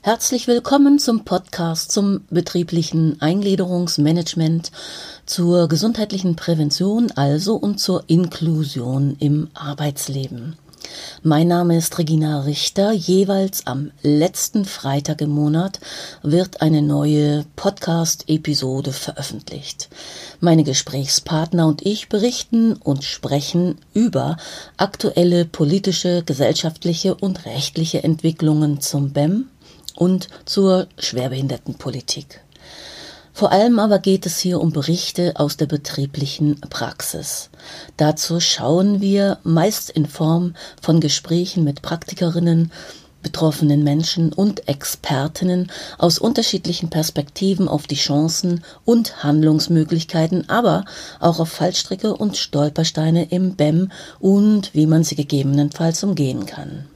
Herzlich willkommen zum Podcast zum betrieblichen Eingliederungsmanagement, zur gesundheitlichen Prävention also und zur Inklusion im Arbeitsleben. Mein Name ist Regina Richter. Jeweils am letzten Freitag im Monat wird eine neue Podcast-Episode veröffentlicht. Meine Gesprächspartner und ich berichten und sprechen über aktuelle politische, gesellschaftliche und rechtliche Entwicklungen zum BEM, und zur Schwerbehindertenpolitik. Vor allem aber geht es hier um Berichte aus der betrieblichen Praxis. Dazu schauen wir meist in Form von Gesprächen mit Praktikerinnen, betroffenen Menschen und Expertinnen aus unterschiedlichen Perspektiven auf die Chancen und Handlungsmöglichkeiten, aber auch auf Fallstricke und Stolpersteine im BEM und wie man sie gegebenenfalls umgehen kann.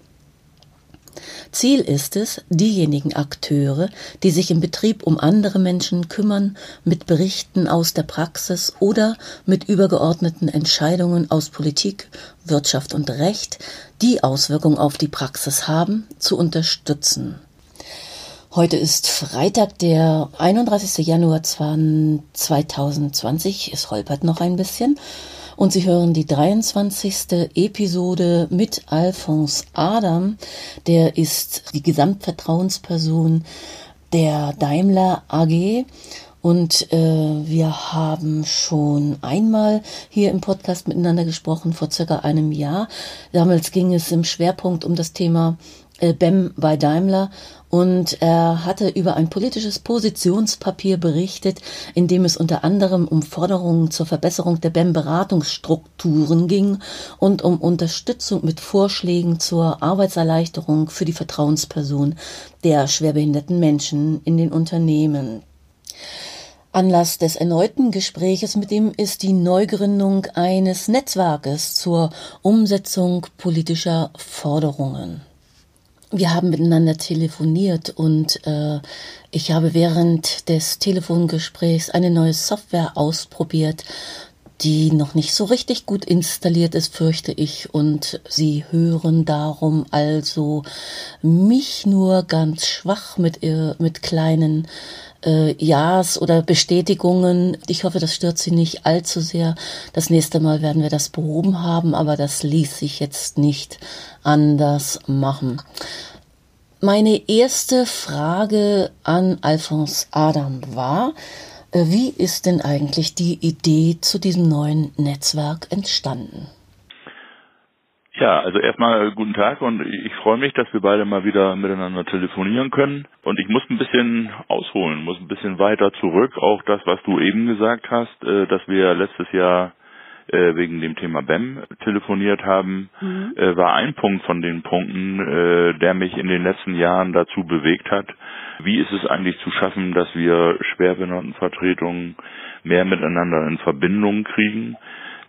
Ziel ist es, diejenigen Akteure, die sich im Betrieb um andere Menschen kümmern, mit Berichten aus der Praxis oder mit übergeordneten Entscheidungen aus Politik, Wirtschaft und Recht, die Auswirkungen auf die Praxis haben, zu unterstützen. Heute ist Freitag, der 31. Januar 2020. Es holpert noch ein bisschen. Und Sie hören die 23. Episode mit Alphonse Adam. Der ist die Gesamtvertrauensperson der Daimler AG. Und äh, wir haben schon einmal hier im Podcast miteinander gesprochen, vor circa einem Jahr. Damals ging es im Schwerpunkt um das Thema äh, BEM bei Daimler und er hatte über ein politisches Positionspapier berichtet, in dem es unter anderem um Forderungen zur Verbesserung der BEM-Beratungsstrukturen ging und um Unterstützung mit Vorschlägen zur Arbeitserleichterung für die Vertrauensperson der schwerbehinderten Menschen in den Unternehmen. Anlass des erneuten Gespräches mit ihm ist die Neugründung eines Netzwerkes zur Umsetzung politischer Forderungen wir haben miteinander telefoniert und äh, ich habe während des Telefongesprächs eine neue Software ausprobiert, die noch nicht so richtig gut installiert ist, fürchte ich. Und Sie hören darum also mich nur ganz schwach mit, äh, mit kleinen äh, Ja's oder Bestätigungen. Ich hoffe, das stört Sie nicht allzu sehr. Das nächste Mal werden wir das behoben haben, aber das ließ sich jetzt nicht anders machen. Meine erste Frage an Alphonse Adam war, wie ist denn eigentlich die Idee zu diesem neuen Netzwerk entstanden? Ja, also erstmal guten Tag und ich freue mich, dass wir beide mal wieder miteinander telefonieren können. Und ich muss ein bisschen ausholen, muss ein bisschen weiter zurück. Auch das, was du eben gesagt hast, äh, dass wir letztes Jahr äh, wegen dem Thema BEM telefoniert haben, mhm. äh, war ein Punkt von den Punkten, äh, der mich in den letzten Jahren dazu bewegt hat. Wie ist es eigentlich zu schaffen, dass wir Schwerbehindertenvertretungen mehr miteinander in Verbindung kriegen?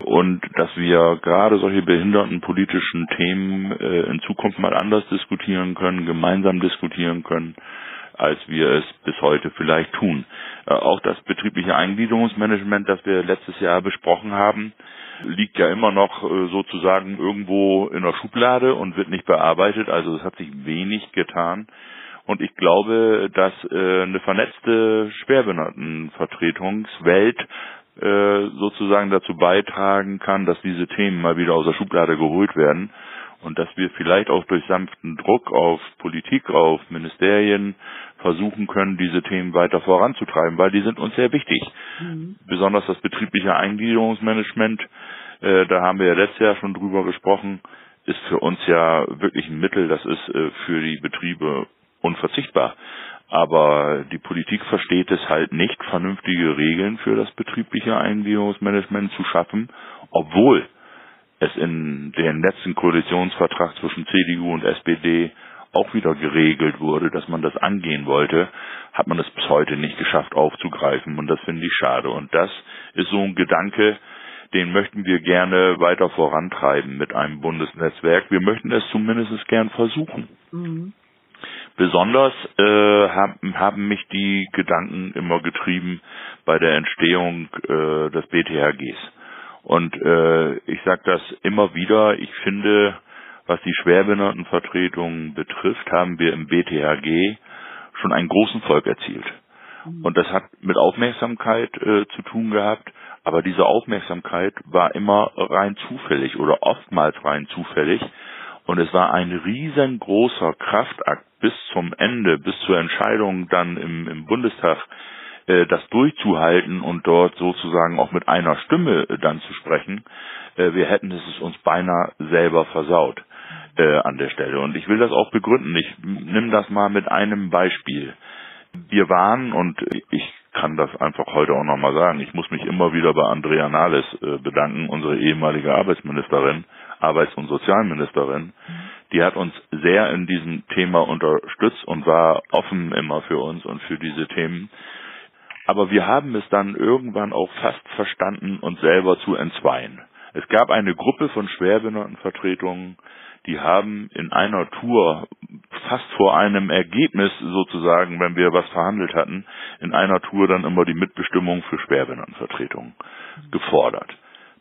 und dass wir gerade solche behindertenpolitischen Themen äh, in Zukunft mal anders diskutieren können, gemeinsam diskutieren können, als wir es bis heute vielleicht tun. Äh, auch das betriebliche Eingliederungsmanagement, das wir letztes Jahr besprochen haben, liegt ja immer noch äh, sozusagen irgendwo in der Schublade und wird nicht bearbeitet. Also es hat sich wenig getan. Und ich glaube, dass äh, eine vernetzte Schwerbehindertenvertretungswelt sozusagen dazu beitragen kann, dass diese Themen mal wieder aus der Schublade geholt werden und dass wir vielleicht auch durch sanften Druck auf Politik, auf Ministerien versuchen können, diese Themen weiter voranzutreiben, weil die sind uns sehr wichtig. Mhm. Besonders das betriebliche Eingliederungsmanagement, äh, da haben wir ja letztes Jahr schon drüber gesprochen, ist für uns ja wirklich ein Mittel, das ist äh, für die Betriebe unverzichtbar. Aber die Politik versteht es halt nicht, vernünftige Regeln für das betriebliche Eingliederungsmanagement zu schaffen, obwohl es in den letzten Koalitionsvertrag zwischen CDU und SPD auch wieder geregelt wurde, dass man das angehen wollte, hat man es bis heute nicht geschafft aufzugreifen und das finde ich schade. Und das ist so ein Gedanke, den möchten wir gerne weiter vorantreiben mit einem Bundesnetzwerk. Wir möchten es zumindest gern versuchen. Mhm. Besonders äh, haben, haben mich die Gedanken immer getrieben bei der Entstehung äh, des BTHGs. Und äh, ich sage das immer wieder, ich finde, was die Schwerbehindertenvertretung betrifft, haben wir im BTHG schon einen großen Volk erzielt. Mhm. Und das hat mit Aufmerksamkeit äh, zu tun gehabt, aber diese Aufmerksamkeit war immer rein zufällig oder oftmals rein zufällig. Und es war ein riesengroßer Kraftakt bis zum Ende, bis zur Entscheidung dann im, im Bundestag, äh, das durchzuhalten und dort sozusagen auch mit einer Stimme äh, dann zu sprechen. Äh, wir hätten es uns beinahe selber versaut äh, an der Stelle. Und ich will das auch begründen. Ich nimm das mal mit einem Beispiel. Wir waren, und ich kann das einfach heute auch nochmal sagen, ich muss mich immer wieder bei Andrea Nahles äh, bedanken, unsere ehemalige Arbeitsministerin, Arbeits- und Sozialministerin. Die hat uns sehr in diesem Thema unterstützt und war offen immer für uns und für diese Themen. Aber wir haben es dann irgendwann auch fast verstanden, uns selber zu entzweien. Es gab eine Gruppe von Schwerbehindertenvertretungen, die haben in einer Tour fast vor einem Ergebnis sozusagen, wenn wir was verhandelt hatten, in einer Tour dann immer die Mitbestimmung für Schwerbehindertenvertretungen gefordert.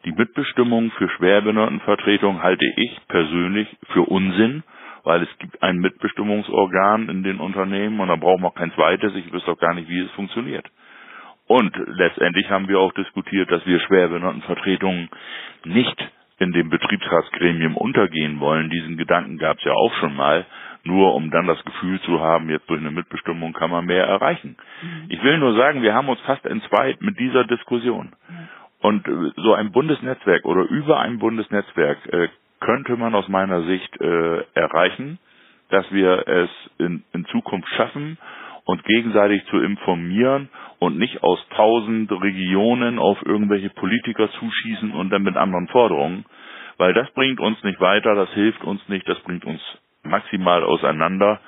Die Mitbestimmung für Schwerbehindertenvertretungen halte ich persönlich für Unsinn, weil es gibt ein Mitbestimmungsorgan in den Unternehmen und da brauchen wir auch kein zweites. Ich wüsste auch gar nicht, wie es funktioniert. Und letztendlich haben wir auch diskutiert, dass wir Schwerbehindertenvertretungen nicht in dem Betriebsratsgremium untergehen wollen. Diesen Gedanken gab es ja auch schon mal, nur um dann das Gefühl zu haben, jetzt durch eine Mitbestimmung kann man mehr erreichen. Mhm. Ich will nur sagen, wir haben uns fast entzweit mit dieser Diskussion. Mhm. Und äh, so ein Bundesnetzwerk oder über ein Bundesnetzwerk äh, könnte man aus meiner Sicht äh, erreichen, dass wir es in, in Zukunft schaffen, uns gegenseitig zu informieren und nicht aus tausend Regionen auf irgendwelche Politiker zuschießen und dann mit anderen Forderungen, weil das bringt uns nicht weiter, das hilft uns nicht, das bringt uns maximal auseinander.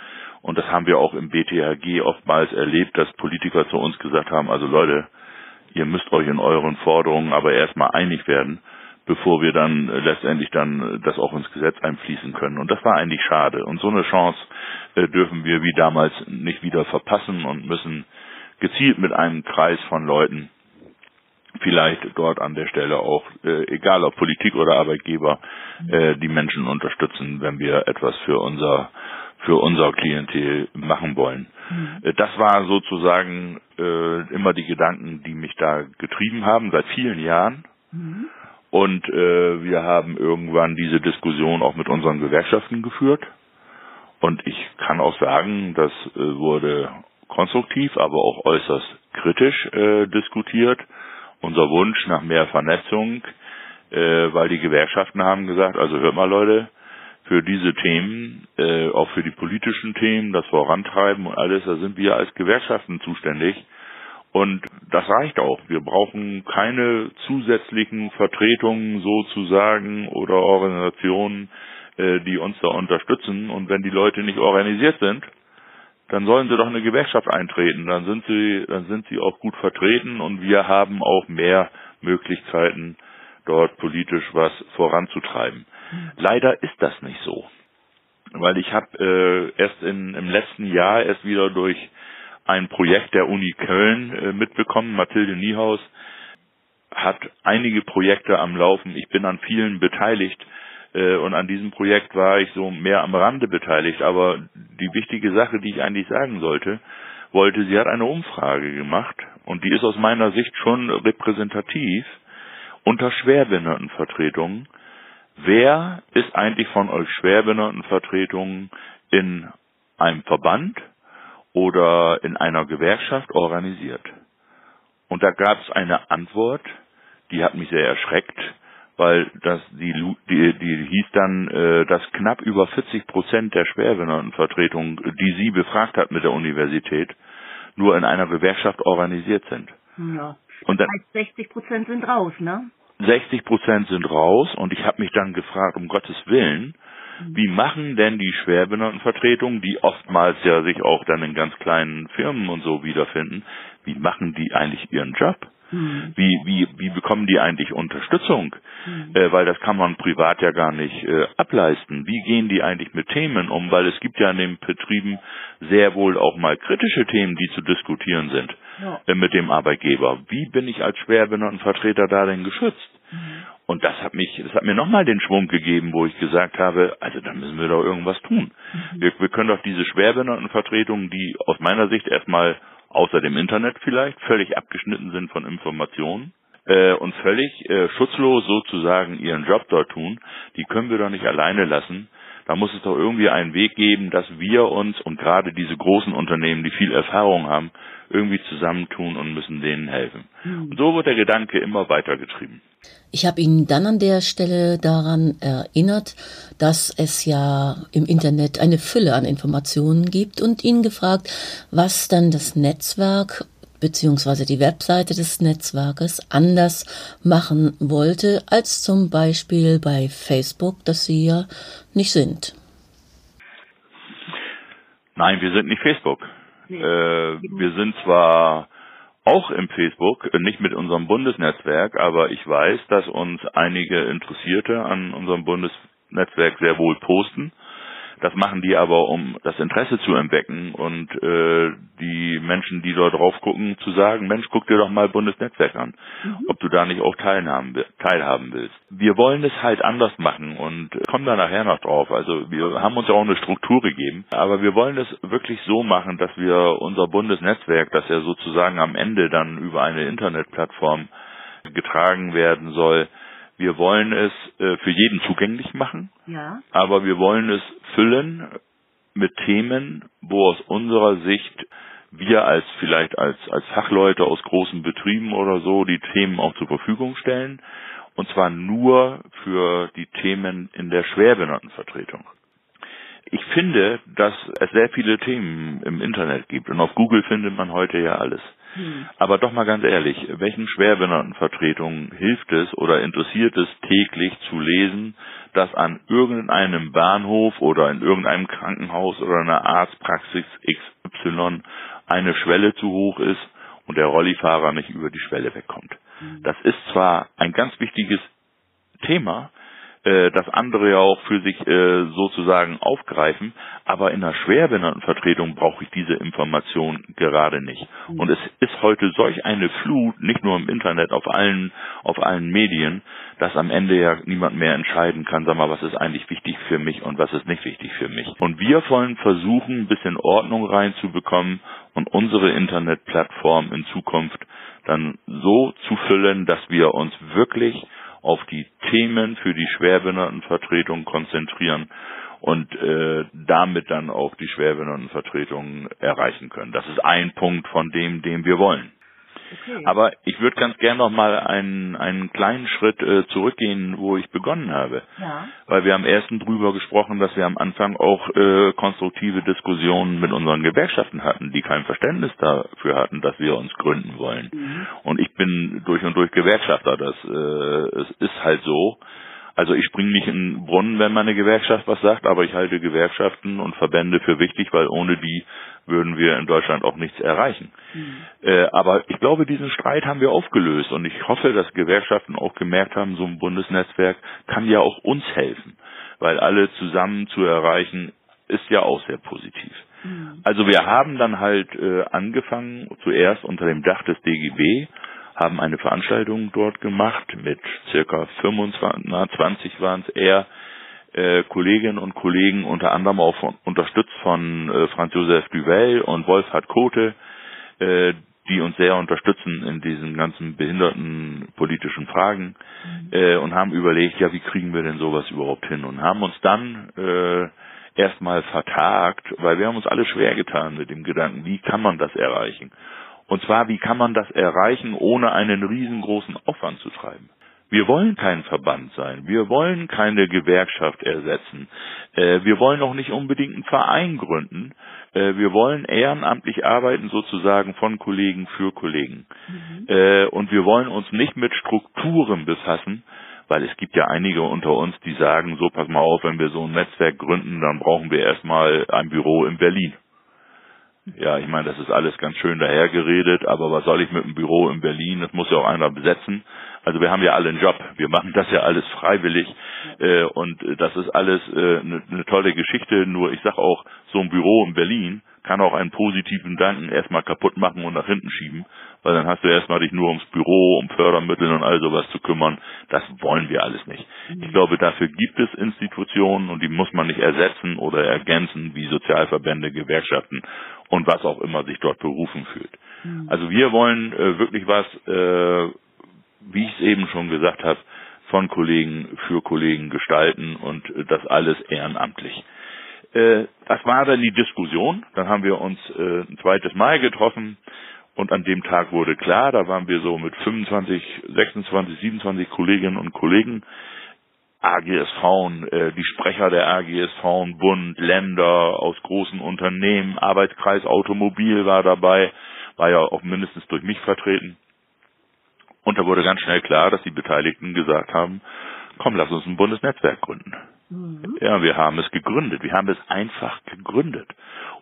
Und das haben wir auch im BTHG oftmals erlebt, dass Politiker zu uns gesagt haben, also Leute, ihr müsst euch in euren Forderungen aber erstmal einig werden, bevor wir dann letztendlich dann das auch ins Gesetz einfließen können. Und das war eigentlich schade. Und so eine Chance äh, dürfen wir wie damals nicht wieder verpassen und müssen gezielt mit einem Kreis von Leuten vielleicht dort an der Stelle auch, äh, egal ob Politik oder Arbeitgeber, äh, die Menschen unterstützen, wenn wir etwas für unser für unser Klientel machen wollen. Mhm. Äh, das war sozusagen äh, immer die Gedanken, die mich da getrieben haben seit vielen Jahren. Mhm. Und äh, wir haben irgendwann diese Diskussion auch mit unseren Gewerkschaften geführt. Und ich kann auch sagen, das äh, wurde konstruktiv, aber auch äußerst kritisch äh, diskutiert. Unser Wunsch nach mehr Vernetzung, äh, weil die Gewerkschaften haben gesagt, also hört mal Leute, für diese Themen, äh, auch für die politischen Themen, das Vorantreiben und alles, da sind wir als Gewerkschaften zuständig. Und das reicht auch. Wir brauchen keine zusätzlichen Vertretungen sozusagen oder Organisationen, äh, die uns da unterstützen. Und wenn die Leute nicht organisiert sind, dann sollen sie doch eine Gewerkschaft eintreten. Dann sind sie, dann sind sie auch gut vertreten und wir haben auch mehr Möglichkeiten, dort politisch was voranzutreiben. Leider ist das nicht so, weil ich habe äh, erst in, im letzten Jahr erst wieder durch ein Projekt der Uni Köln äh, mitbekommen. Mathilde Niehaus hat einige Projekte am Laufen. Ich bin an vielen beteiligt äh, und an diesem Projekt war ich so mehr am Rande beteiligt. Aber die wichtige Sache, die ich eigentlich sagen sollte, wollte, sie hat eine Umfrage gemacht und die ist aus meiner Sicht schon repräsentativ unter Schwerbehindertenvertretungen. Wer ist eigentlich von euch Schwerbehindertenvertretungen in einem Verband oder in einer Gewerkschaft organisiert? Und da gab es eine Antwort, die hat mich sehr erschreckt weil das die die, die hieß dann, äh, dass knapp über 40 Prozent der Schwerbehindertenvertretungen, die sie befragt hat mit der Universität, nur in einer Gewerkschaft organisiert sind. Ja. Und dann, 60 Prozent sind raus, ne? 60 Prozent sind raus und ich habe mich dann gefragt, um Gottes Willen, mhm. wie machen denn die Schwerbehindertenvertretungen, die oftmals ja sich auch dann in ganz kleinen Firmen und so wiederfinden, wie machen die eigentlich ihren Job? Mhm. Wie, wie, wie bekommen die eigentlich Unterstützung? Mhm. Äh, weil das kann man privat ja gar nicht äh, ableisten. Wie gehen die eigentlich mit Themen um? Weil es gibt ja in den Betrieben sehr wohl auch mal kritische Themen, die zu diskutieren sind ja. äh, mit dem Arbeitgeber. Wie bin ich als Schwerbehindertenvertreter da denn geschützt? Mhm. Und das hat mich, das hat mir nochmal den Schwung gegeben, wo ich gesagt habe, also da müssen wir doch irgendwas tun. Mhm. Wir, wir können doch diese Schwerbehindertenvertretungen, die aus meiner Sicht erstmal außer dem Internet vielleicht völlig abgeschnitten sind von Informationen, äh, und völlig äh, schutzlos sozusagen ihren Job dort tun, die können wir doch nicht alleine lassen. Da muss es doch irgendwie einen Weg geben, dass wir uns und gerade diese großen Unternehmen, die viel Erfahrung haben, irgendwie zusammentun und müssen denen helfen. Mhm. Und so wird der Gedanke immer weitergetrieben. Ich habe ihn dann an der Stelle daran erinnert, dass es ja im Internet eine Fülle an Informationen gibt und ihn gefragt, was dann das Netzwerk beziehungsweise die Webseite des Netzwerkes anders machen wollte, als zum Beispiel bei Facebook, das sie ja nicht sind. Nein, wir sind nicht Facebook. Nee. Äh, wir sind zwar auch im Facebook, nicht mit unserem Bundesnetzwerk, aber ich weiß, dass uns einige Interessierte an unserem Bundesnetzwerk sehr wohl posten das machen die aber, um das Interesse zu entwecken und äh, die Menschen, die dort drauf gucken, zu sagen, Mensch, guck dir doch mal Bundesnetzwerk an, mhm. ob du da nicht auch teilhaben, teilhaben willst. Wir wollen es halt anders machen und kommen da nachher noch drauf. Also wir haben uns ja auch eine Struktur gegeben, aber wir wollen es wirklich so machen, dass wir unser Bundesnetzwerk, das ja sozusagen am Ende dann über eine Internetplattform getragen werden soll, wir wollen es äh, für jeden zugänglich machen, ja. aber wir wollen es füllen mit Themen, wo aus unserer Sicht wir als vielleicht als, als Fachleute aus großen Betrieben oder so die Themen auch zur Verfügung stellen. Und zwar nur für die Themen in der Schwerbehindertenvertretung. Ich finde, dass es sehr viele Themen im Internet gibt und auf Google findet man heute ja alles. Hm. Aber doch mal ganz ehrlich, welchen Schwerbehindertenvertretungen hilft es oder interessiert es täglich zu lesen, dass an irgendeinem Bahnhof oder in irgendeinem Krankenhaus oder einer Arztpraxis XY eine Schwelle zu hoch ist und der Rollifahrer nicht über die Schwelle wegkommt. Hm. Das ist zwar ein ganz wichtiges Thema, äh, das andere ja auch für sich äh, sozusagen aufgreifen, aber in einer Schwerbehindertenvertretung brauche ich diese Information gerade nicht. Mhm. Und es ist heute solch eine Flut, nicht nur im Internet, auf allen, auf allen Medien, dass am Ende ja niemand mehr entscheiden kann, sag mal, was ist eigentlich wichtig für mich und was ist nicht wichtig für mich. Und wir wollen versuchen, ein bisschen Ordnung reinzubekommen und unsere Internetplattform in Zukunft dann so zu füllen, dass wir uns wirklich auf die Themen für die Schwerbehindertenvertretung konzentrieren und äh, damit dann auch die Schwerbehindertenvertretung erreichen können. Das ist ein Punkt von dem, den wir wollen. Okay. Aber ich würde ganz gern noch mal einen, einen kleinen Schritt äh, zurückgehen, wo ich begonnen habe. Ja. Weil wir am ersten drüber gesprochen, dass wir am Anfang auch äh, konstruktive Diskussionen mit unseren Gewerkschaften hatten, die kein Verständnis dafür hatten, dass wir uns gründen wollen. Mhm. Und ich bin durch und durch Gewerkschafter. Das äh, es ist halt so. Also ich springe nicht in den Brunnen, wenn meine Gewerkschaft was sagt, aber ich halte Gewerkschaften und Verbände für wichtig, weil ohne die würden wir in Deutschland auch nichts erreichen. Mhm. Äh, aber ich glaube, diesen Streit haben wir aufgelöst und ich hoffe, dass Gewerkschaften auch gemerkt haben, so ein Bundesnetzwerk kann ja auch uns helfen, weil alle zusammen zu erreichen, ist ja auch sehr positiv. Mhm. Also wir haben dann halt äh, angefangen, zuerst unter dem Dach des DGB, haben eine Veranstaltung dort gemacht mit circa 25, na 20 waren es eher, äh, Kolleginnen und Kollegen, unter anderem auch von, unterstützt von äh, Franz Josef Duvel und Wolfhard Kote, äh, die uns sehr unterstützen in diesen ganzen behinderten politischen Fragen mhm. äh, und haben überlegt, ja, wie kriegen wir denn sowas überhaupt hin und haben uns dann äh, erstmal vertagt, weil wir haben uns alle schwer getan mit dem Gedanken, wie kann man das erreichen? Und zwar, wie kann man das erreichen, ohne einen riesengroßen Aufwand zu treiben? Wir wollen kein Verband sein. Wir wollen keine Gewerkschaft ersetzen. Äh, wir wollen auch nicht unbedingt einen Verein gründen. Äh, wir wollen ehrenamtlich arbeiten, sozusagen von Kollegen für Kollegen. Mhm. Äh, und wir wollen uns nicht mit Strukturen befassen, weil es gibt ja einige unter uns, die sagen, so pass mal auf, wenn wir so ein Netzwerk gründen, dann brauchen wir erstmal ein Büro in Berlin. Ja, ich meine, das ist alles ganz schön dahergeredet, aber was soll ich mit einem Büro in Berlin? Das muss ja auch einer besetzen. Also wir haben ja alle einen Job. Wir machen das ja alles freiwillig äh, und das ist alles äh, eine, eine tolle Geschichte. Nur ich sag auch, so ein Büro in Berlin, kann auch einen positiven Gedanken erstmal kaputt machen und nach hinten schieben, weil dann hast du erstmal dich nur ums Büro, um Fördermittel und all sowas zu kümmern. Das wollen wir alles nicht. Ich mhm. glaube, dafür gibt es Institutionen und die muss man nicht ersetzen oder ergänzen, wie Sozialverbände, Gewerkschaften und was auch immer sich dort berufen fühlt. Mhm. Also wir wollen äh, wirklich was, äh, wie ich es eben schon gesagt habe, von Kollegen für Kollegen gestalten und äh, das alles ehrenamtlich. Äh, das war dann die Diskussion. Dann haben wir uns äh, ein zweites Mal getroffen und an dem Tag wurde klar, da waren wir so mit 25, 26, 27 Kolleginnen und Kollegen, AGSV, äh, die Sprecher der AGSV, Bund, Länder aus großen Unternehmen, Arbeitskreis Automobil war dabei, war ja auch mindestens durch mich vertreten. Und da wurde ganz schnell klar, dass die Beteiligten gesagt haben, komm, lass uns ein Bundesnetzwerk gründen. Mhm. Ja, wir haben es gegründet. Wir haben es einfach gegründet.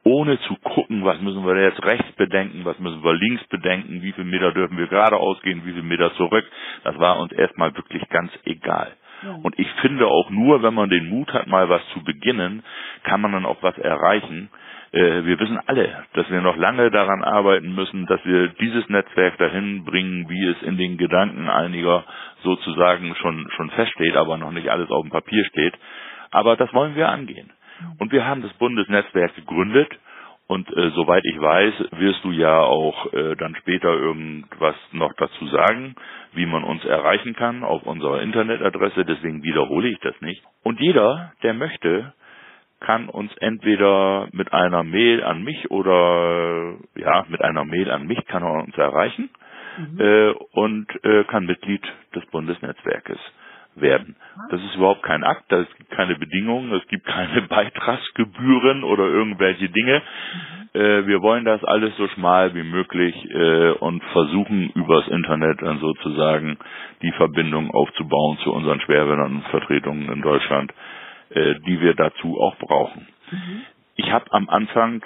Ohne zu gucken, was müssen wir jetzt rechts bedenken, was müssen wir links bedenken, wie viel Meter dürfen wir geradeaus gehen, wie viel Meter zurück. Das war uns erstmal wirklich ganz egal. Ja. Und ich finde auch nur, wenn man den Mut hat, mal was zu beginnen, kann man dann auch was erreichen. Äh, wir wissen alle, dass wir noch lange daran arbeiten müssen, dass wir dieses Netzwerk dahin bringen, wie es in den Gedanken einiger sozusagen schon, schon feststeht, aber noch nicht alles auf dem Papier steht. Aber das wollen wir angehen. Und wir haben das Bundesnetzwerk gegründet und äh, soweit ich weiß, wirst du ja auch äh, dann später irgendwas noch dazu sagen, wie man uns erreichen kann auf unserer Internetadresse, deswegen wiederhole ich das nicht. Und jeder, der möchte, kann uns entweder mit einer Mail an mich oder ja, mit einer Mail an mich kann er uns erreichen mhm. äh, und äh, kann Mitglied des Bundesnetzwerkes werden. Das ist überhaupt kein Akt, es gibt keine Bedingungen, es gibt keine Beitragsgebühren oder irgendwelche Dinge. Mhm. Äh, wir wollen das alles so schmal wie möglich äh, und versuchen übers Internet dann sozusagen die Verbindung aufzubauen zu unseren schwerbehinderten Vertretungen in Deutschland äh, die wir dazu auch brauchen. Mhm. Ich habe am Anfang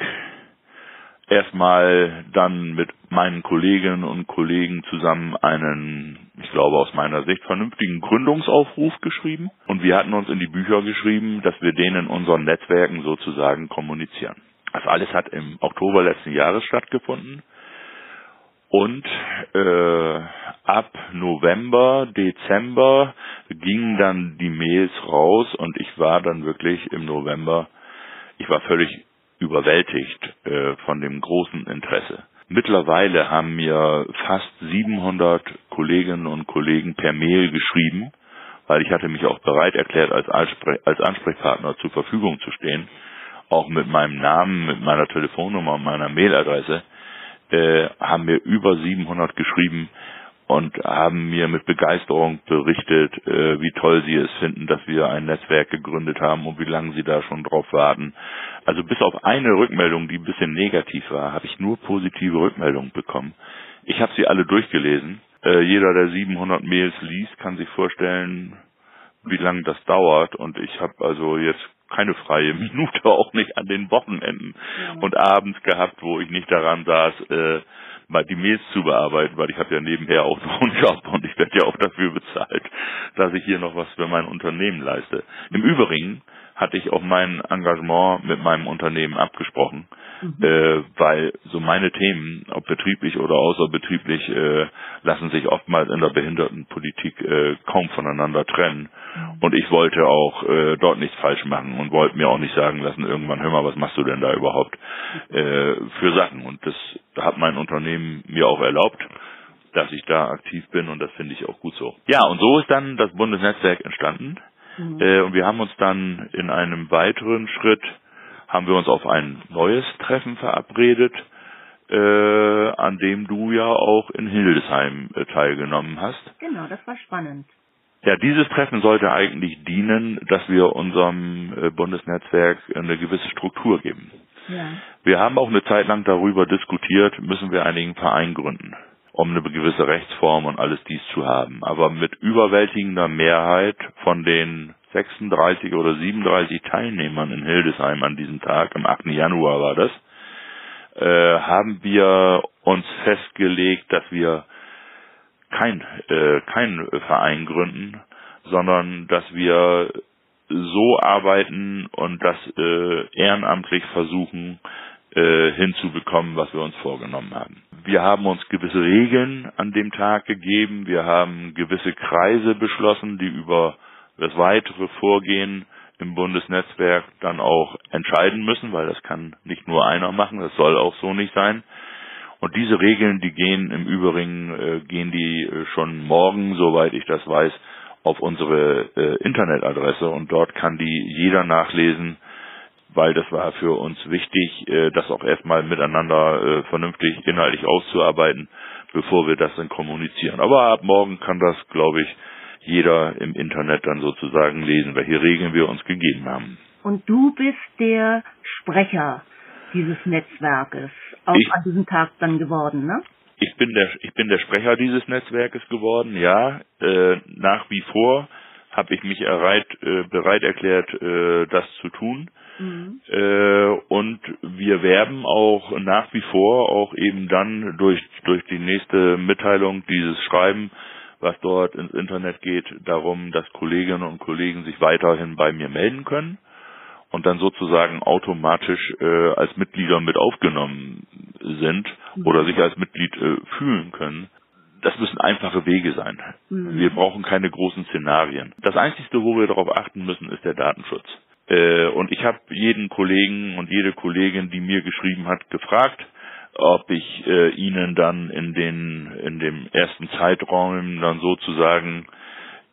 erstmal dann mit meinen Kolleginnen und Kollegen zusammen einen, ich glaube aus meiner Sicht, vernünftigen Gründungsaufruf geschrieben. Und wir hatten uns in die Bücher geschrieben, dass wir den in unseren Netzwerken sozusagen kommunizieren. Das alles hat im Oktober letzten Jahres stattgefunden. Und äh, ab November, Dezember gingen dann die Mails raus und ich war dann wirklich im November, ich war völlig überwältigt äh, von dem großen Interesse. Mittlerweile haben mir fast 700 Kolleginnen und Kollegen per Mail geschrieben, weil ich hatte mich auch bereit erklärt, als, als Ansprechpartner zur Verfügung zu stehen, auch mit meinem Namen, mit meiner Telefonnummer und meiner Mailadresse äh, haben mir über 700 geschrieben und haben mir mit Begeisterung berichtet, äh, wie toll sie es finden, dass wir ein Netzwerk gegründet haben und wie lange sie da schon drauf warten. Also bis auf eine Rückmeldung, die ein bisschen negativ war, habe ich nur positive Rückmeldungen bekommen. Ich habe sie alle durchgelesen. Äh, jeder, der 700 Mails liest, kann sich vorstellen, wie lange das dauert. Und ich habe also jetzt keine freie Minute, auch nicht an den Wochenenden ja. und abends gehabt, wo ich nicht daran saß, äh, mal die Mails zu bearbeiten, weil ich habe ja nebenher auch noch einen Job und ich werde ja auch dafür bezahlt, dass ich hier noch was für mein Unternehmen leiste. Im Übrigen hatte ich auch mein Engagement mit meinem Unternehmen abgesprochen, mhm. äh, weil so meine Themen, ob betrieblich oder außerbetrieblich, äh, lassen sich oftmals in der Behindertenpolitik äh, kaum voneinander trennen. Mhm. Und ich wollte auch äh, dort nichts falsch machen und wollte mir auch nicht sagen lassen, irgendwann, hör mal, was machst du denn da überhaupt äh, für Sachen? Und das hat mein Unternehmen mir auch erlaubt dass ich da aktiv bin und das finde ich auch gut so. Ja, und so ist dann das Bundesnetzwerk entstanden. Mhm. Äh, und wir haben uns dann in einem weiteren Schritt, haben wir uns auf ein neues Treffen verabredet, äh, an dem du ja auch in Hildesheim äh, teilgenommen hast. Genau, das war spannend. Ja, dieses Treffen sollte eigentlich dienen, dass wir unserem äh, Bundesnetzwerk eine gewisse Struktur geben. Ja. Wir haben auch eine Zeit lang darüber diskutiert, müssen wir einigen Verein gründen um eine gewisse Rechtsform und alles dies zu haben. Aber mit überwältigender Mehrheit von den 36 oder 37 Teilnehmern in Hildesheim an diesem Tag, am 8. Januar war das, äh, haben wir uns festgelegt, dass wir kein, äh, kein Verein gründen, sondern dass wir so arbeiten und das äh, ehrenamtlich versuchen, äh, hinzubekommen, was wir uns vorgenommen haben. Wir haben uns gewisse Regeln an dem Tag gegeben. Wir haben gewisse Kreise beschlossen, die über das weitere Vorgehen im Bundesnetzwerk dann auch entscheiden müssen, weil das kann nicht nur einer machen, das soll auch so nicht sein. Und diese Regeln, die gehen im Übrigen, äh, gehen die äh, schon morgen, soweit ich das weiß, auf unsere äh, Internetadresse und dort kann die jeder nachlesen, weil das war für uns wichtig, äh, das auch erstmal miteinander äh, vernünftig inhaltlich auszuarbeiten, bevor wir das dann kommunizieren. Aber ab morgen kann das, glaube ich, jeder im Internet dann sozusagen lesen, welche Regeln wir uns gegeben haben. Und du bist der Sprecher dieses Netzwerkes, auch ich, an diesem Tag dann geworden, ne? Ich bin der ich bin der Sprecher dieses Netzwerkes geworden, ja. Äh, nach wie vor habe ich mich erreit, äh, bereit erklärt, äh, das zu tun. Mhm. Äh, und wir werben auch nach wie vor auch eben dann durch durch die nächste Mitteilung dieses Schreiben was dort ins Internet geht, darum, dass Kolleginnen und Kollegen sich weiterhin bei mir melden können und dann sozusagen automatisch äh, als Mitglieder mit aufgenommen sind mhm. oder sich als Mitglied äh, fühlen können. Das müssen einfache Wege sein. Mhm. Wir brauchen keine großen Szenarien. Das Einzige, wo wir darauf achten müssen, ist der Datenschutz. Äh, und ich habe jeden Kollegen und jede Kollegin, die mir geschrieben hat, gefragt, ob ich äh, Ihnen dann in den in dem ersten Zeitraum dann sozusagen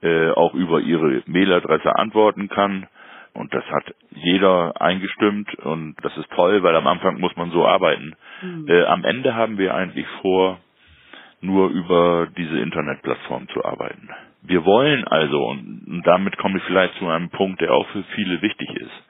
äh, auch über Ihre Mailadresse antworten kann. Und das hat jeder eingestimmt und das ist toll, weil am Anfang muss man so arbeiten. Mhm. Äh, am Ende haben wir eigentlich vor, nur über diese Internetplattform zu arbeiten. Wir wollen also, und damit komme ich vielleicht zu einem Punkt, der auch für viele wichtig ist,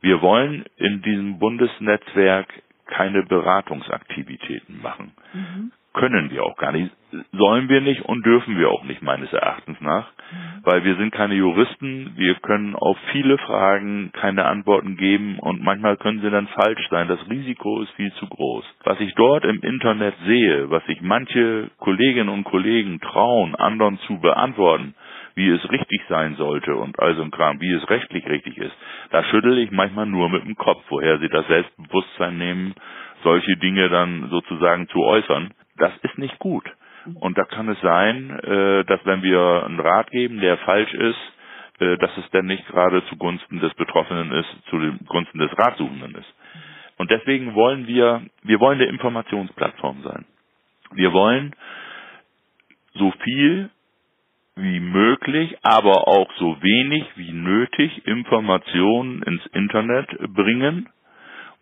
wir wollen in diesem Bundesnetzwerk keine Beratungsaktivitäten machen. Mhm. Können wir auch gar nicht. Sollen wir nicht und dürfen wir auch nicht meines Erachtens nach, mhm. weil wir sind keine Juristen, wir können auf viele Fragen keine Antworten geben und manchmal können sie dann falsch sein. Das Risiko ist viel zu groß. Was ich dort im Internet sehe, was sich manche Kolleginnen und Kollegen trauen, anderen zu beantworten, wie es richtig sein sollte und all so ein Kram, wie es rechtlich richtig ist, da schüttel ich manchmal nur mit dem Kopf, woher sie das Selbstbewusstsein nehmen, solche Dinge dann sozusagen zu äußern. Das ist nicht gut. Und da kann es sein, äh, dass wenn wir einen Rat geben, der falsch ist, äh, dass es dann nicht gerade zugunsten des Betroffenen ist, zugunsten des Ratsuchenden ist. Und deswegen wollen wir, wir wollen eine Informationsplattform sein. Wir wollen so viel wie möglich, aber auch so wenig wie nötig Informationen ins Internet bringen,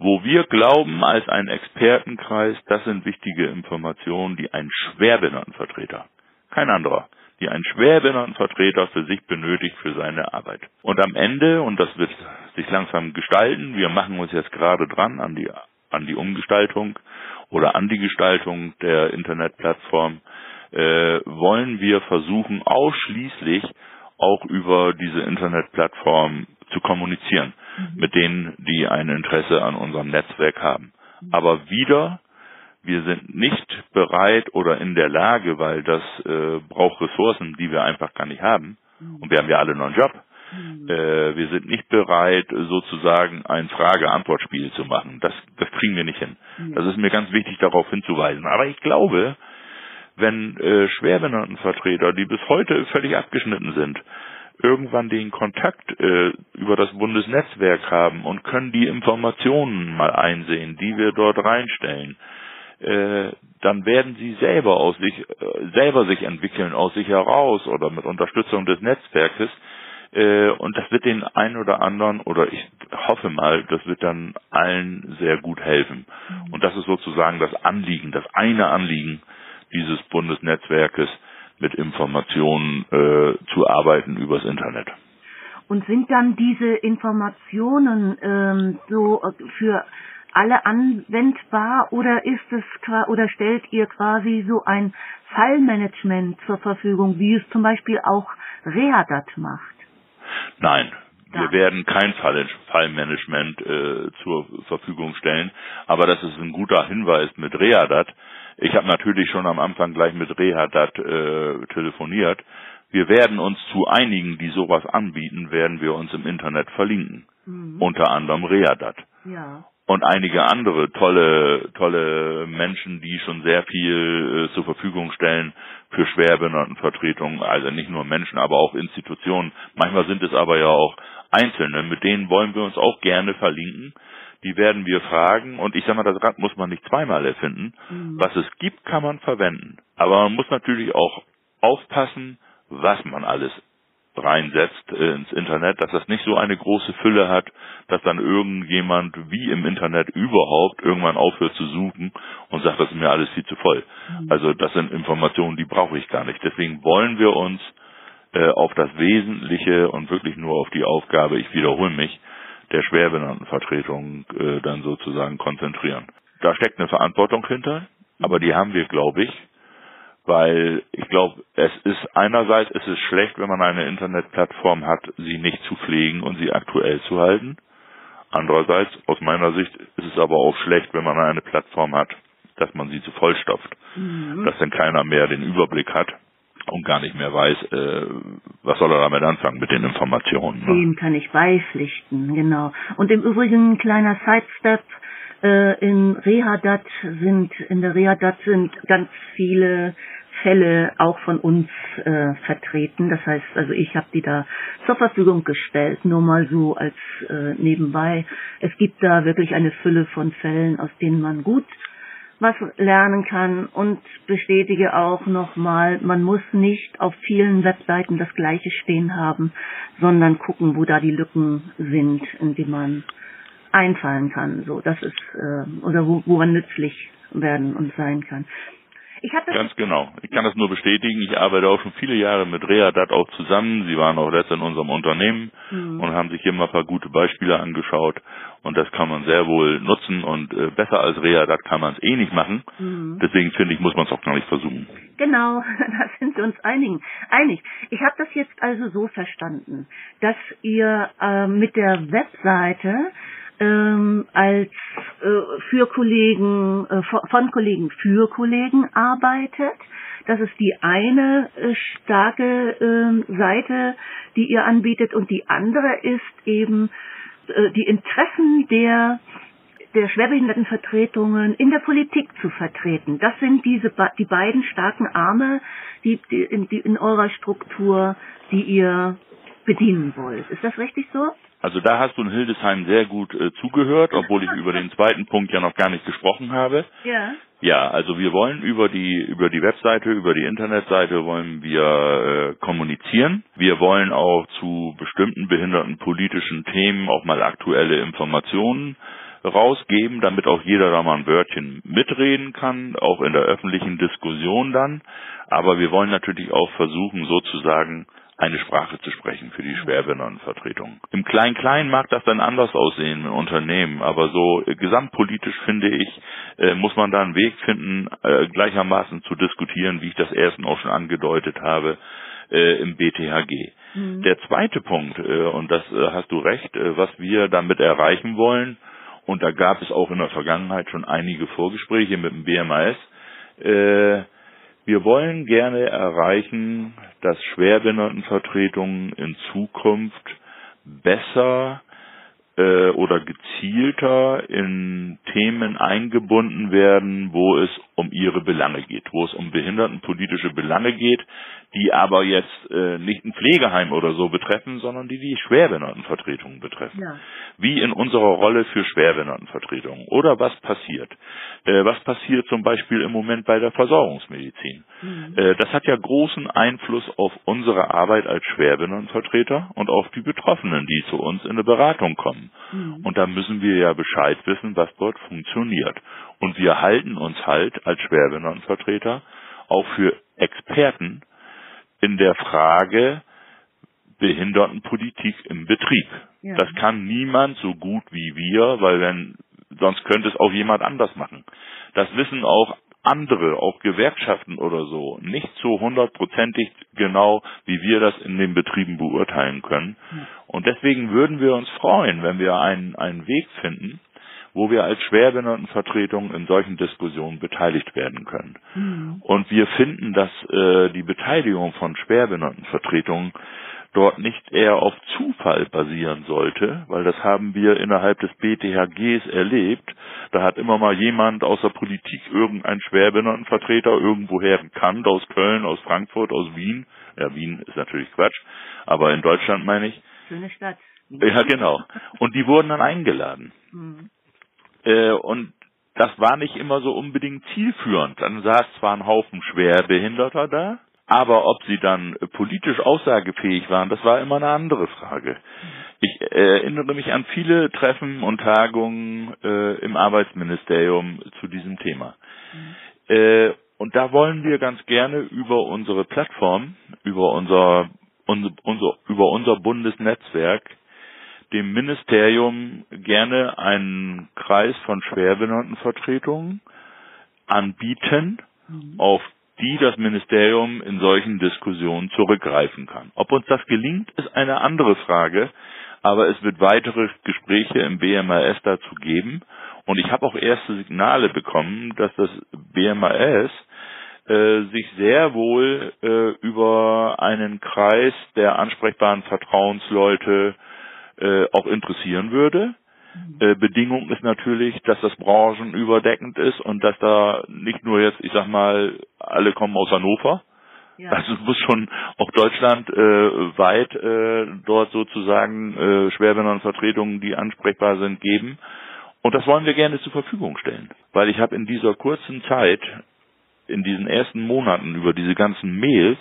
wo wir glauben als ein Expertenkreis, das sind wichtige Informationen, die ein Schwerbehindertenvertreter, kein anderer, die ein Schwerbehindertenvertreter für sich benötigt für seine Arbeit. Und am Ende, und das wird sich langsam gestalten, wir machen uns jetzt gerade dran an die, an die Umgestaltung oder an die Gestaltung der Internetplattform, äh, wollen wir versuchen, ausschließlich auch über diese Internetplattform zu kommunizieren mhm. mit denen, die ein Interesse an unserem Netzwerk haben. Mhm. Aber wieder, wir sind nicht bereit oder in der Lage, weil das äh, braucht Ressourcen, die wir einfach gar nicht haben. Mhm. Und wir haben ja alle noch einen Job. Mhm. Äh, wir sind nicht bereit, sozusagen ein Frage-Antwort-Spiel zu machen. Das, das kriegen wir nicht hin. Das ist mir ganz wichtig, darauf hinzuweisen. Aber ich glaube, wenn äh, Schwerbehindertenvertreter, die bis heute völlig abgeschnitten sind, irgendwann den Kontakt äh, über das Bundesnetzwerk haben und können die Informationen mal einsehen, die wir dort reinstellen, äh, dann werden sie selber aus sich äh, selber sich entwickeln aus sich heraus oder mit Unterstützung des Netzwerkes äh, und das wird den einen oder anderen oder ich hoffe mal, das wird dann allen sehr gut helfen. Und das ist sozusagen das Anliegen, das eine Anliegen dieses Bundesnetzwerkes mit Informationen äh, zu arbeiten übers Internet. Und sind dann diese Informationen ähm, so für alle anwendbar oder ist es oder stellt ihr quasi so ein Fallmanagement zur Verfügung, wie es zum Beispiel auch Readat macht? Nein, wir werden kein Fallmanagement äh, zur Verfügung stellen, aber das ist ein guter Hinweis mit Readat. Ich habe natürlich schon am Anfang gleich mit Rehadat äh, telefoniert. Wir werden uns zu einigen, die sowas anbieten, werden wir uns im Internet verlinken. Mhm. Unter anderem Rehadat. Ja. und einige andere tolle, tolle Menschen, die schon sehr viel äh, zur Verfügung stellen für Schwerbehindertenvertretungen, also nicht nur Menschen, aber auch Institutionen. Manchmal sind es aber ja auch Einzelne, mit denen wollen wir uns auch gerne verlinken. Die werden wir fragen und ich sage mal, das Rad muss man nicht zweimal erfinden. Mhm. Was es gibt, kann man verwenden. Aber man muss natürlich auch aufpassen, was man alles reinsetzt äh, ins Internet, dass das nicht so eine große Fülle hat, dass dann irgendjemand wie im Internet überhaupt irgendwann aufhört zu suchen und sagt, das ist mir alles viel zu voll. Mhm. Also das sind Informationen, die brauche ich gar nicht. Deswegen wollen wir uns äh, auf das Wesentliche und wirklich nur auf die Aufgabe, ich wiederhole mich, der Schwerbehindertenvertretung äh, dann sozusagen konzentrieren. Da steckt eine Verantwortung hinter, aber die haben wir, glaube ich, weil ich glaube, es ist einerseits ist es schlecht, wenn man eine Internetplattform hat, sie nicht zu pflegen und sie aktuell zu halten. Andererseits, aus meiner Sicht, ist es aber auch schlecht, wenn man eine Plattform hat, dass man sie zu vollstopft, mhm. dass dann keiner mehr den Überblick hat und gar nicht mehr weiß, äh, was soll er damit anfangen mit den Informationen. Ne? Dem kann ich beipflichten, genau. Und im Übrigen kleiner Sidestep, äh, in Rehadat sind, in der Rehadat sind ganz viele Fälle auch von uns äh, vertreten. Das heißt, also ich habe die da zur Verfügung gestellt, nur mal so als äh, nebenbei. Es gibt da wirklich eine Fülle von Fällen, aus denen man gut was lernen kann und bestätige auch nochmal, man muss nicht auf vielen Webseiten das Gleiche stehen haben, sondern gucken, wo da die Lücken sind, in die man einfallen kann. So, das ist äh, oder wo, wo man nützlich werden und sein kann. Ich das Ganz genau. Ich kann das nur bestätigen. Ich arbeite auch schon viele Jahre mit Readat auch zusammen. Sie waren auch letztens in unserem Unternehmen mhm. und haben sich hier mal ein paar gute Beispiele angeschaut. Und das kann man sehr wohl nutzen und äh, besser als Readat kann man es eh nicht machen. Mhm. Deswegen finde ich, muss man es auch gar nicht versuchen. Genau, da sind wir uns einigen, einig. Ich habe das jetzt also so verstanden, dass ihr äh, mit der Webseite ähm, als äh, für Kollegen, äh, von Kollegen für Kollegen arbeitet. Das ist die eine äh, starke äh, Seite, die ihr anbietet und die andere ist eben äh, die Interessen der der Schwerbehindertenvertretungen in der Politik zu vertreten. Das sind diese die beiden starken Arme, die, die, in, die in eurer Struktur, die ihr bedienen wollt. Ist das richtig so? Also da hast du in Hildesheim sehr gut äh, zugehört, obwohl ich über den zweiten Punkt ja noch gar nicht gesprochen habe. Ja. Ja, also wir wollen über die über die Webseite, über die Internetseite wollen wir äh, kommunizieren. Wir wollen auch zu bestimmten behinderten politischen Themen auch mal aktuelle Informationen rausgeben, damit auch jeder da mal ein Wörtchen mitreden kann, auch in der öffentlichen Diskussion dann. Aber wir wollen natürlich auch versuchen, sozusagen eine Sprache zu sprechen für die Schwerbehindertenvertretung. Im Klein-Klein mag das dann anders aussehen im Unternehmen, aber so gesamtpolitisch finde ich, äh, muss man da einen Weg finden, äh, gleichermaßen zu diskutieren, wie ich das ersten auch schon angedeutet habe, äh, im BTHG. Mhm. Der zweite Punkt, und das hast du recht, was wir damit erreichen wollen, und da gab es auch in der Vergangenheit schon einige Vorgespräche mit dem BMAS, wir wollen gerne erreichen, dass Schwerbehindertenvertretungen in Zukunft besser äh, oder gezielter in Themen eingebunden werden, wo es um ihre Belange geht, wo es um behindertenpolitische Belange geht, die aber jetzt äh, nicht ein Pflegeheim oder so betreffen, sondern die die Schwerbehindertenvertretungen betreffen. Ja. Wie in unserer Rolle für Schwerbehindertenvertretungen. Oder was passiert? Äh, was passiert zum Beispiel im Moment bei der Versorgungsmedizin? Mhm. Äh, das hat ja großen Einfluss auf unsere Arbeit als Schwerbehindertenvertreter und auf die Betroffenen, die zu uns in eine Beratung kommen. Mhm. Und da müssen wir ja Bescheid wissen, was dort funktioniert. Und wir halten uns halt als Schwerbehindertenvertreter auch für Experten in der Frage Behindertenpolitik im Betrieb. Ja. Das kann niemand so gut wie wir, weil wenn, sonst könnte es auch jemand anders machen. Das wissen auch andere, auch Gewerkschaften oder so, nicht so hundertprozentig genau, wie wir das in den Betrieben beurteilen können. Und deswegen würden wir uns freuen, wenn wir einen, einen Weg finden, wo wir als Schwerbehindertenvertretung in solchen Diskussionen beteiligt werden können. Mhm. Und wir finden, dass äh, die Beteiligung von Schwerbehindertenvertretungen dort nicht eher auf Zufall basieren sollte, weil das haben wir innerhalb des BTHGs erlebt. Da hat immer mal jemand aus der Politik irgendein Schwerbehindertenvertreter irgendwoher gekannt, aus Köln, aus Frankfurt, aus Wien. Ja, Wien ist natürlich Quatsch, aber in Deutschland meine ich. Schöne Stadt. Ja, genau. Und die wurden dann eingeladen. Mhm. Äh, und das war nicht immer so unbedingt zielführend. Dann saß zwar ein Haufen Schwerbehinderter da, aber ob sie dann politisch aussagefähig waren, das war immer eine andere Frage. Ich erinnere mich an viele Treffen und Tagungen äh, im Arbeitsministerium zu diesem Thema. Mhm. Äh, und da wollen wir ganz gerne über unsere Plattform, über unser, unser, unser über unser Bundesnetzwerk dem Ministerium gerne einen Kreis von Schwerbehindertenvertretungen anbieten, mhm. auf die das Ministerium in solchen Diskussionen zurückgreifen kann. Ob uns das gelingt, ist eine andere Frage, aber es wird weitere Gespräche im BMAS dazu geben und ich habe auch erste Signale bekommen, dass das BMAS äh, sich sehr wohl äh, über einen Kreis der ansprechbaren Vertrauensleute äh, auch interessieren würde. Mhm. Äh, Bedingung ist natürlich, dass das branchenüberdeckend ist und dass da nicht nur jetzt, ich sag mal, alle kommen aus Hannover. Ja. Also es muss schon auch Deutschland äh, weit äh, dort sozusagen äh, Schwerbehindertenvertretungen, die ansprechbar sind, geben. Und das wollen wir gerne zur Verfügung stellen. Weil ich habe in dieser kurzen Zeit, in diesen ersten Monaten über diese ganzen Mails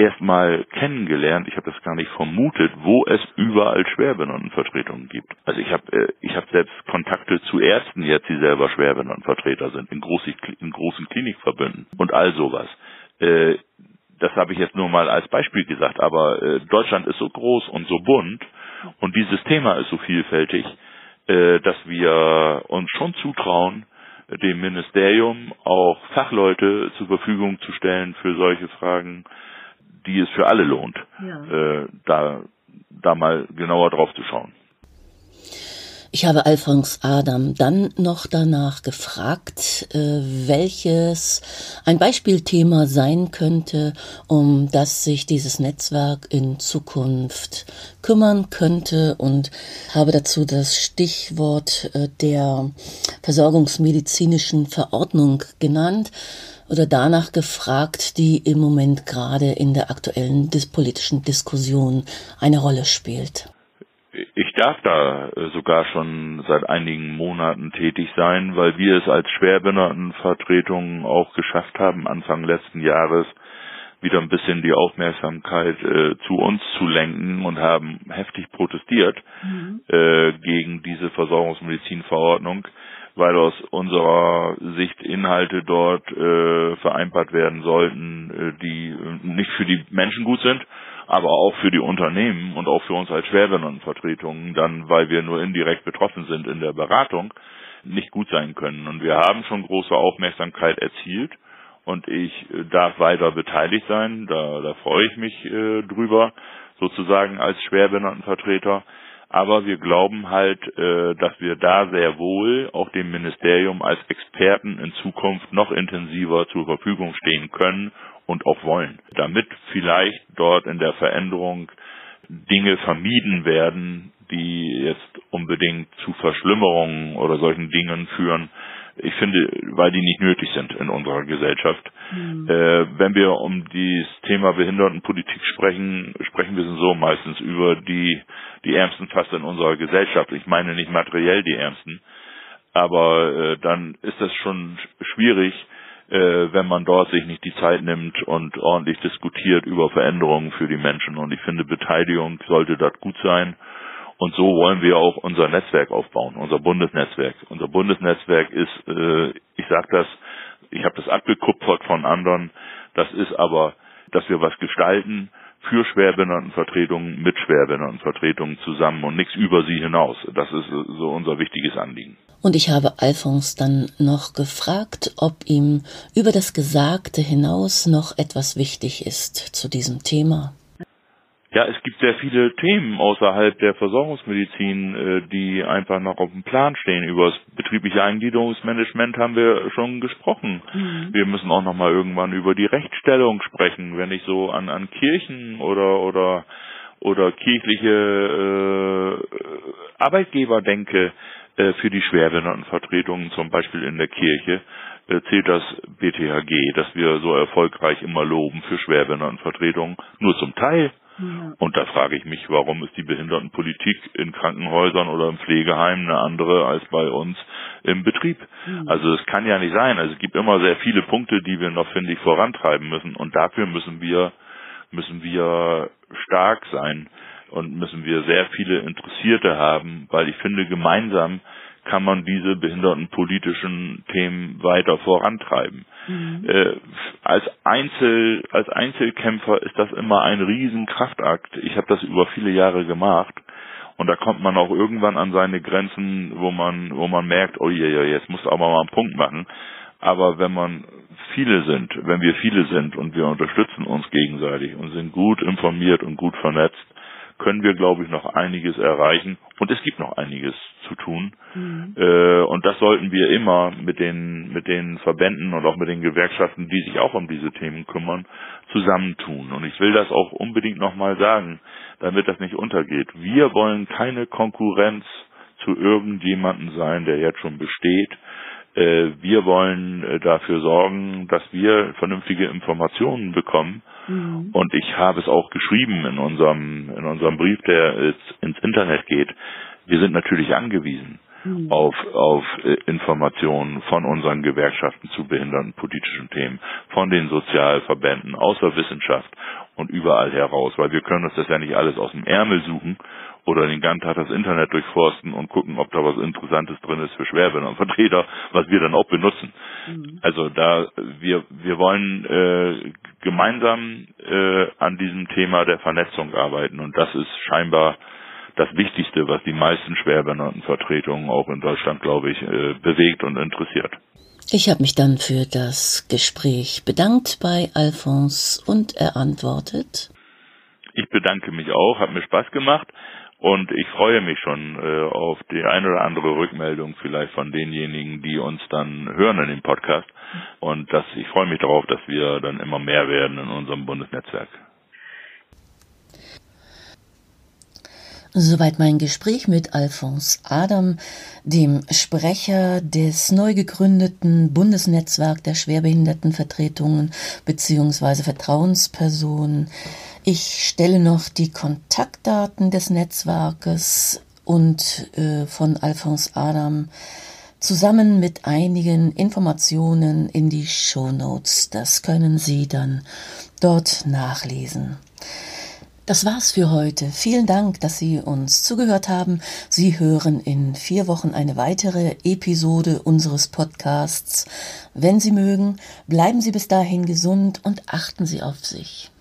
erstmal kennengelernt, ich habe das gar nicht vermutet, wo es überall Schwerbehindertenvertretungen gibt. Also ich habe äh, ich habe selbst Kontakte zu Ärzten jetzt, die selber Schwerbehindertenvertreter sind, in, große, in großen Klinikverbünden und all sowas. Äh, das habe ich jetzt nur mal als Beispiel gesagt, aber äh, Deutschland ist so groß und so bunt und dieses Thema ist so vielfältig, äh, dass wir uns schon zutrauen, dem Ministerium auch Fachleute zur Verfügung zu stellen für solche Fragen, die es für alle lohnt, ja. äh, da, da mal genauer drauf zu schauen. Ich habe Alphons Adam dann noch danach gefragt, äh, welches ein Beispielthema sein könnte, um das sich dieses Netzwerk in Zukunft kümmern könnte und habe dazu das Stichwort äh, der versorgungsmedizinischen Verordnung genannt oder danach gefragt, die im Moment gerade in der aktuellen politischen Diskussion eine Rolle spielt. Ich darf da äh, sogar schon seit einigen Monaten tätig sein, weil wir es als Schwerbehindertenvertretung auch geschafft haben, Anfang letzten Jahres wieder ein bisschen die Aufmerksamkeit äh, zu uns zu lenken und haben heftig protestiert mhm. äh, gegen diese Versorgungsmedizinverordnung, weil aus unserer Sicht Inhalte dort äh, vereinbart werden sollten, äh, die äh, nicht für die Menschen gut sind aber auch für die Unternehmen und auch für uns als Schwerbehindertenvertretungen dann, weil wir nur indirekt betroffen sind in der Beratung, nicht gut sein können. Und wir haben schon große Aufmerksamkeit erzielt und ich äh, darf weiter beteiligt sein. Da, da freue ich mich äh, drüber, sozusagen als Schwerbehindertenvertreter. Aber wir glauben halt, äh, dass wir da sehr wohl auch dem Ministerium als Experten in Zukunft noch intensiver zur Verfügung stehen können und auch wollen, damit vielleicht dort in der Veränderung Dinge vermieden werden, die jetzt unbedingt zu Verschlimmerungen oder solchen Dingen führen. Ich finde, weil die nicht nötig sind in unserer Gesellschaft. Mhm. Äh, wenn wir um das Thema Behindertenpolitik sprechen, sprechen wir so meistens über die, die Ärmsten fast in unserer Gesellschaft. Ich meine nicht materiell die Ärmsten, aber äh, dann ist das schon schwierig, äh, wenn man dort sich nicht die Zeit nimmt und ordentlich diskutiert über Veränderungen für die Menschen. Und ich finde, Beteiligung sollte dort gut sein. Und so wollen wir auch unser Netzwerk aufbauen, unser Bundesnetzwerk. Unser Bundesnetzwerk ist, äh, ich sage das, ich habe das abgekupfert von anderen, das ist aber, dass wir was gestalten für Schwerbehindertenvertretungen, mit Schwerbehindertenvertretungen zusammen und nichts über sie hinaus. Das ist so unser wichtiges Anliegen. Und ich habe Alphons dann noch gefragt, ob ihm über das Gesagte hinaus noch etwas wichtig ist zu diesem Thema. Ja, es gibt sehr viele Themen außerhalb der Versorgungsmedizin, äh, die einfach noch auf dem Plan stehen. Über das betriebliche Eingliederungsmanagement haben wir schon gesprochen. Mhm. Wir müssen auch noch mal irgendwann über die Rechtsstellung sprechen, wenn ich so an, an Kirchen oder, oder oder kirchliche äh, Arbeitgeber denke, äh, für die Schwerbehindertenvertretungen, zum Beispiel in der Kirche, äh, zählt das BTHG, das wir so erfolgreich immer loben für Schwerbehindertenvertretungen, nur zum Teil. Ja. Und da frage ich mich, warum ist die Behindertenpolitik in Krankenhäusern oder im Pflegeheim eine andere als bei uns im Betrieb? Mhm. Also es kann ja nicht sein. Also es gibt immer sehr viele Punkte, die wir noch, finde ich, vorantreiben müssen. Und dafür müssen wir, müssen wir stark sein und müssen wir sehr viele Interessierte haben, weil ich finde, gemeinsam kann man diese behindertenpolitischen Themen weiter vorantreiben. Mhm. Äh, als Einzel als Einzelkämpfer ist das immer ein Riesenkraftakt. Ich habe das über viele Jahre gemacht und da kommt man auch irgendwann an seine Grenzen, wo man wo man merkt, oh je, je jetzt muss aber mal einen Punkt machen. Aber wenn man viele sind, wenn wir viele sind und wir unterstützen uns gegenseitig und sind gut informiert und gut vernetzt, können wir, glaube ich, noch einiges erreichen. Und es gibt noch einiges zu tun. Mhm. Äh, und das sollten wir immer mit den, mit den Verbänden und auch mit den Gewerkschaften, die sich auch um diese Themen kümmern, zusammentun. Und ich will das auch unbedingt nochmal sagen, damit das nicht untergeht. Wir wollen keine Konkurrenz zu irgendjemandem sein, der jetzt schon besteht. Äh, wir wollen äh, dafür sorgen, dass wir vernünftige Informationen bekommen Mhm. Und ich habe es auch geschrieben in unserem, in unserem Brief, der ins Internet geht. Wir sind natürlich angewiesen mhm. auf, auf äh, Informationen von unseren Gewerkschaften zu behindertenpolitischen Themen, von den Sozialverbänden, aus der Wissenschaft und überall heraus, weil wir können uns das ja nicht alles aus dem Ärmel suchen oder den ganzen Tag das Internet durchforsten und gucken, ob da was Interessantes drin ist für Schwerbehinderten und Vertreter, was wir dann auch benutzen. Mhm. Also da wir wir wollen äh, gemeinsam äh, an diesem Thema der Vernetzung arbeiten und das ist scheinbar das Wichtigste, was die meisten Schwerbehindertenvertretungen auch in Deutschland, glaube ich, äh, bewegt und interessiert. Ich habe mich dann für das Gespräch bedankt bei Alphonse und er antwortet. Ich bedanke mich auch, hat mir Spaß gemacht. Und ich freue mich schon äh, auf die eine oder andere Rückmeldung vielleicht von denjenigen, die uns dann hören in dem Podcast. Und dass ich freue mich darauf, dass wir dann immer mehr werden in unserem Bundesnetzwerk. Soweit mein Gespräch mit Alphonse Adam, dem Sprecher des neu gegründeten Bundesnetzwerk der Schwerbehindertenvertretungen bzw. Vertrauenspersonen ich stelle noch die Kontaktdaten des Netzwerkes und äh, von Alphonse Adam zusammen mit einigen Informationen in die Show Notes. Das können Sie dann dort nachlesen. Das war's für heute. Vielen Dank, dass Sie uns zugehört haben. Sie hören in vier Wochen eine weitere Episode unseres Podcasts. Wenn Sie mögen, bleiben Sie bis dahin gesund und achten Sie auf sich.